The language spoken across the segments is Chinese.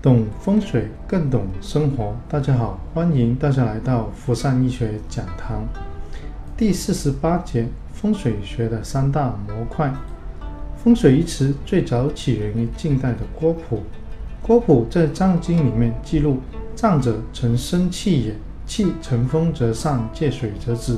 懂风水更懂生活。大家好，欢迎大家来到福善医学讲堂。第四十八节风水学的三大模块。风水一词最早起源于晋代的郭璞。郭璞在《藏经》里面记录：“藏者，成生气也。气成风则上，借水则止。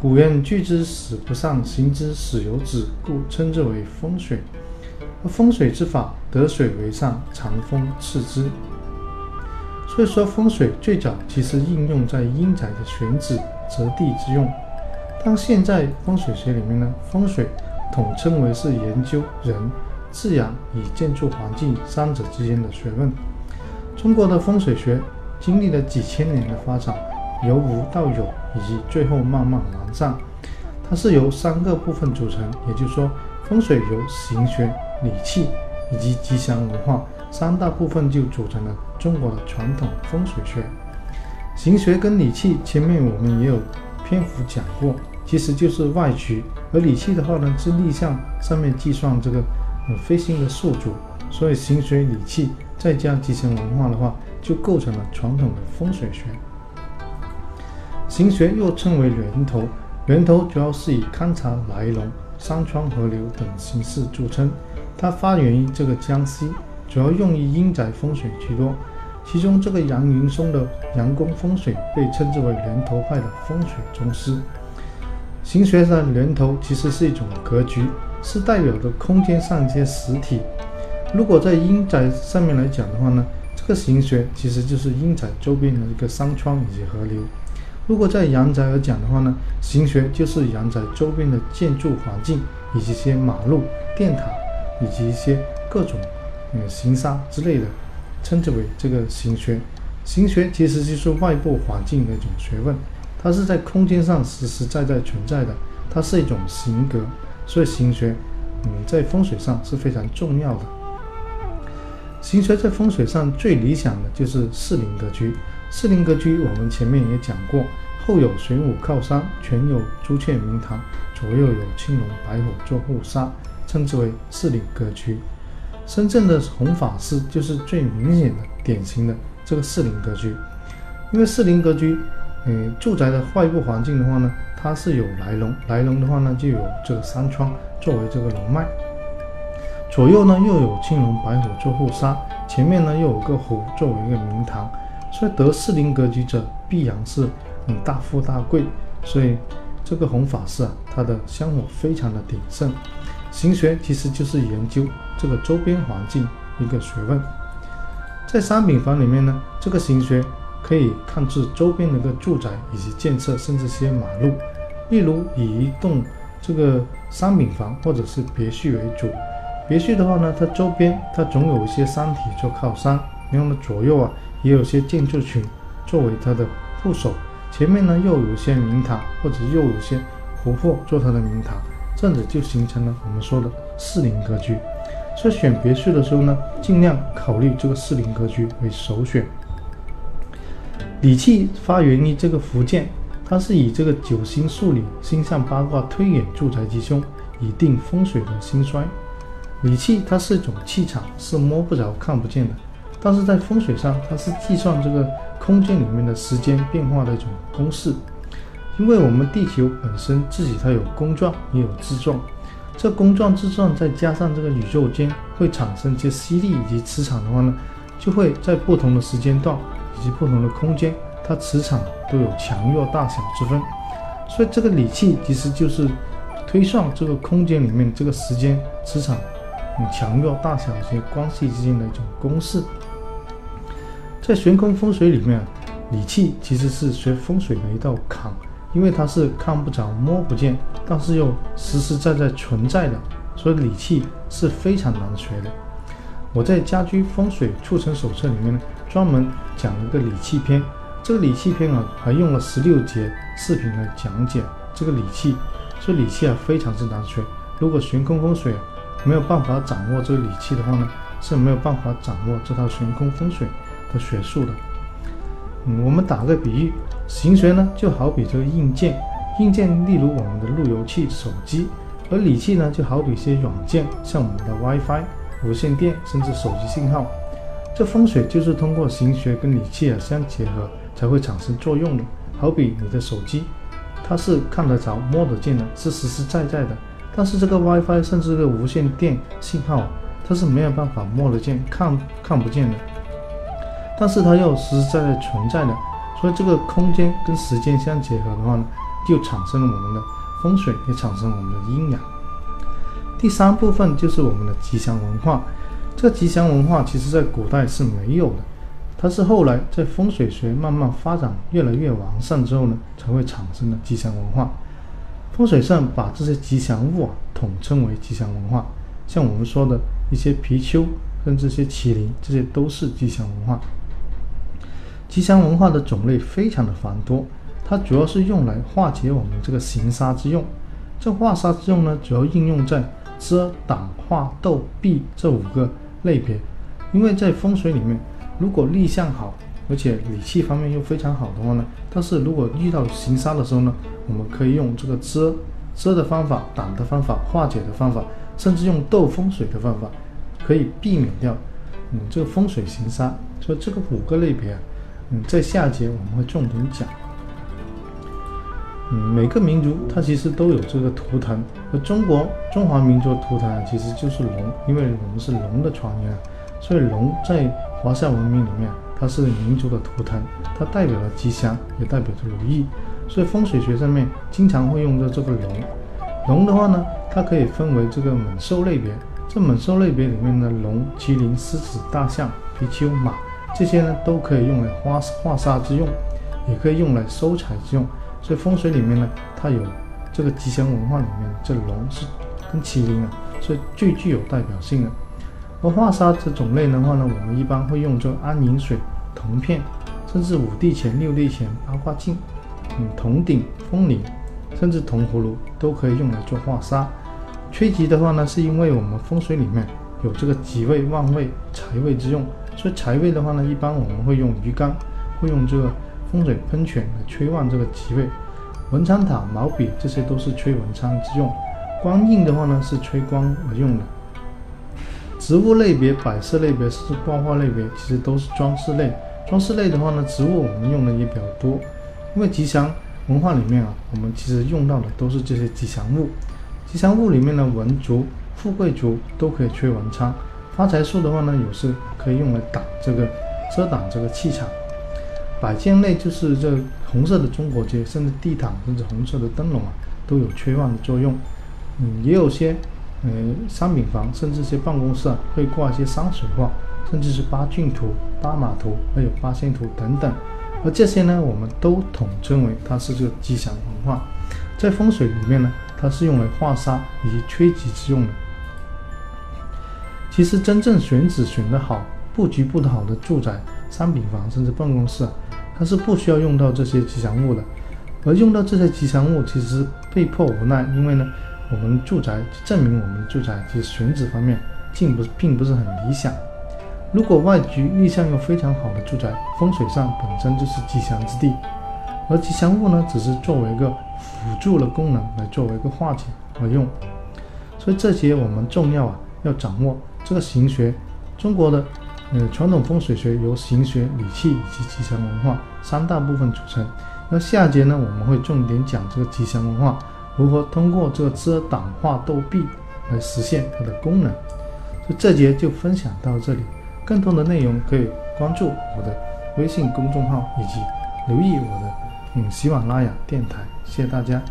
古人聚之使不上，行之使有止，故称之为风水。风水之法，得水为上，藏风次之。所以说，风水最早其实应用在阴宅的选址、择地之用。当现在风水学里面呢，风水统称为是研究人、自然与建筑环境三者之间的学问。中国的风水学经历了几千年的发展，由无到有，以及最后慢慢完善。它是由三个部分组成，也就是说，风水由形学、理气以及吉祥文化三大部分就组成了中国的传统风水学。形学跟理气前面我们也有篇幅讲过。其实就是外局，而理气的话呢，是立项上面计算这个呃飞星的宿主，所以形学理气再加吉祥文化的话，就构成了传统的风水学。形学又称为源头，源头主要是以勘察来龙、山川河流等形式著称，它发源于这个江西，主要用于阴宅风水居多。其中这个杨云松的阳宫风水被称之为源头派的风水宗师。形学的源头其实是一种格局，是代表着空间上一些实体。如果在阴宅上面来讲的话呢，这个形学其实就是阴宅周边的一个山川以及河流；如果在阳宅来讲的话呢，形学就是阳宅周边的建筑环境以及一些马路、电塔以及一些各种嗯形沙之类的，称之为这个形学。形学其实就是外部环境的一种学问。它是在空间上实实在在存在的，它是一种形格，所以形学，嗯，在风水上是非常重要的。形学在风水上最理想的就是四邻格局。四邻格局我们前面也讲过，后有玄武靠山，前有朱雀明堂，左右有青龙白虎做护沙，称之为四邻格局。深圳的弘法寺就是最明显的典型的这个四邻格局，因为四邻格局。嗯，住宅的外部环境的话呢，它是有来龙，来龙的话呢，就有这个山川作为这个龙脉，左右呢又有青龙白虎做护沙，前面呢又有个湖作为一个明堂，所以得四邻格局者必然是嗯大富大贵，所以这个弘法寺啊，它的香火非常的鼎盛。形学其实就是研究这个周边环境一个学问，在商品房里面呢，这个形学。可以看至周边的一个住宅以及建设，甚至些马路。例如以一栋这个商品房或者是别墅为主，别墅的话呢，它周边它总有一些山体做靠山，然后呢左右啊也有些建筑群作为它的副手，前面呢又有些明塔或者又有些湖泊做它的明塔，这样子就形成了我们说的四邻格局。所以选别墅的时候呢，尽量考虑这个四邻格局为首选。理气发源于这个福建，它是以这个九星数理、星象八卦推演住宅吉凶，以定风水的兴衰。理气它是一种气场，是摸不着、看不见的，但是在风水上，它是计算这个空间里面的时间变化的一种公式。因为我们地球本身自己它有公转也有自转，这公转自转再加上这个宇宙间会产生一些吸力以及磁场的话呢，就会在不同的时间段。以及不同的空间，它磁场都有强弱大小之分，所以这个理气其实就是推算这个空间里面这个时间磁场强弱大小一些关系之间的一种公式。在悬空风水里面，理气其实是学风水的一道坎，因为它是看不着摸不见，但是又实实在在存在的，所以理气是非常难学的。我在家居风水促成手册里面呢。专门讲了一个理气篇，这个理气篇啊，还用了十六节视频来讲解这个理气。所以理气啊，非常之难学。如果悬空风水没有办法掌握这个理气的话呢，是没有办法掌握这套悬空风水的学术的。嗯，我们打个比喻，形学呢就好比这个硬件，硬件例如我们的路由器、手机，而理气呢就好比一些软件，像我们的 WiFi、无线电，甚至手机信号。这风水就是通过形学跟理气啊相结合才会产生作用的。好比你的手机，它是看得着、摸得见的，是实实在在的。但是这个 WiFi 甚至这个无线电信号，它是没有办法摸得见、看看不见的。但是它又实实在在存在的，所以这个空间跟时间相结合的话呢，就产生了我们的风水，也产生了我们的阴阳。第三部分就是我们的吉祥文化。这个吉祥文化其实在古代是没有的，它是后来在风水学慢慢发展越来越完善之后呢，才会产生的吉祥文化。风水上把这些吉祥物啊统称为吉祥文化，像我们说的一些貔貅跟这些麒麟，这些都是吉祥文化。吉祥文化的种类非常的繁多，它主要是用来化解我们这个行杀之用。这化杀之用呢，主要应用在遮挡化斗避这五个。类别，因为在风水里面，如果立向好，而且理气方面又非常好的话呢，但是如果遇到行杀的时候呢，我们可以用这个遮遮的方法、挡的方法、化解的方法，甚至用斗风水的方法，可以避免掉嗯这个风水行杀。所以这个五个类别啊，嗯在下节我们会重点讲。嗯，每个民族它其实都有这个图腾，而中国中华民族图腾，其实就是龙，因为我们是龙的传人，所以龙在华夏文明里面，它是民族的图腾，它代表了吉祥，也代表着如意，所以风水学上面经常会用到这个龙。龙的话呢，它可以分为这个猛兽类别，这猛兽类别里面呢，龙、麒麟、狮子、大象、貔貅、马这些呢，都可以用来花化杀之用，也可以用来收财之用。所以风水里面呢，它有这个吉祥文化里面，这龙是跟麒麟啊，所以最具有代表性的。而化沙这种类的话呢，我们一般会用这安宁水、铜片，甚至五帝钱、六帝钱、八卦镜，嗯，铜鼎、风铃，甚至铜葫芦都可以用来做化沙。吹吉的话呢，是因为我们风水里面有这个吉位、旺位、财位之用，所以财位的话呢，一般我们会用鱼缸，会用这个。风水喷泉来催旺这个吉位，文昌塔、毛笔这些都是催文昌之用。光印的话呢是催光而用的。植物类别、摆设类别是挂画类别，其实都是装饰类。装饰类的话呢，植物我们用的也比较多。因为吉祥文化里面啊，我们其实用到的都是这些吉祥物。吉祥物里面的文竹、富贵竹都可以催文昌。发财树的话呢，有时可以用来挡这个遮挡这个气场。摆件类就是这红色的中国结，甚至地毯，甚至红色的灯笼啊，都有催旺的作用。嗯，也有些，呃，商品房甚至一些办公室啊，会挂一些山水画，甚至是八骏图、八马图，还有八仙图等等。而这些呢，我们都统称为它是这个吉祥文化。在风水里面呢，它是用来化煞以及催吉之用的。其实真正选址选得好，布局布得好的住宅。商品房甚至办公室，它是不需要用到这些吉祥物的，而用到这些吉祥物其实被迫无奈，因为呢，我们住宅证明我们住宅其实选址方面并不并不是很理想。如果外局立向又非常好的住宅，风水上本身就是吉祥之地，而吉祥物呢，只是作为一个辅助的功能来作为一个化解而用。所以这些我们重要啊，要掌握这个形学，中国的。呃，传统风水学由形学、理气以及吉祥文化三大部分组成。那下节呢，我们会重点讲这个吉祥文化如何通过这个遮挡化斗避来实现它的功能。就这节就分享到这里，更多的内容可以关注我的微信公众号以及留意我的嗯喜马拉雅电台。谢谢大家。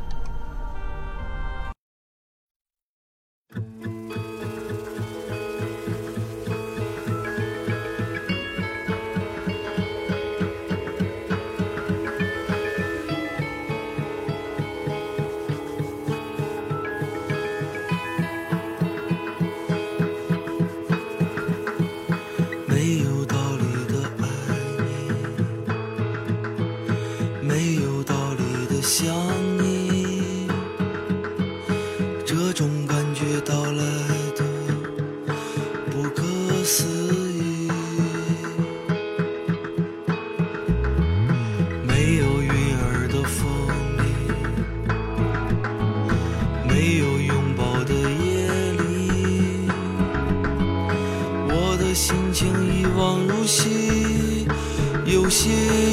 有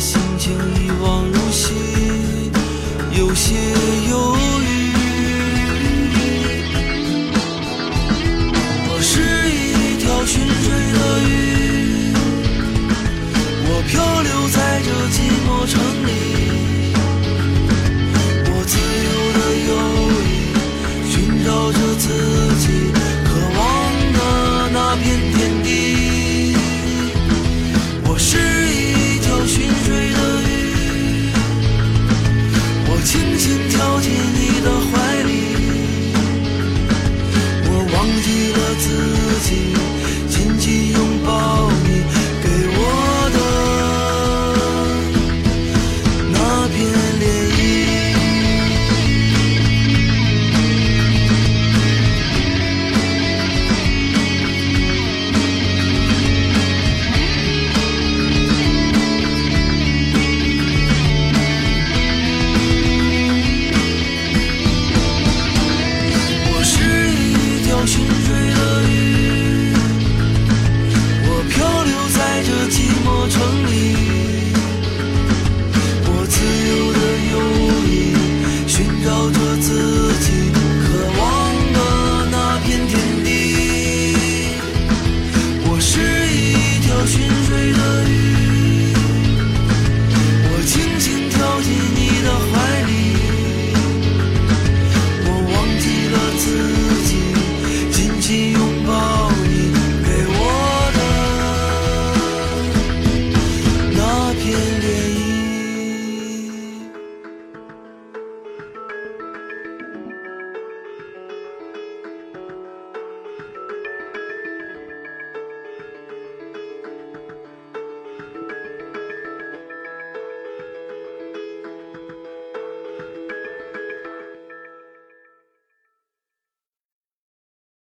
心情一往如昔，有些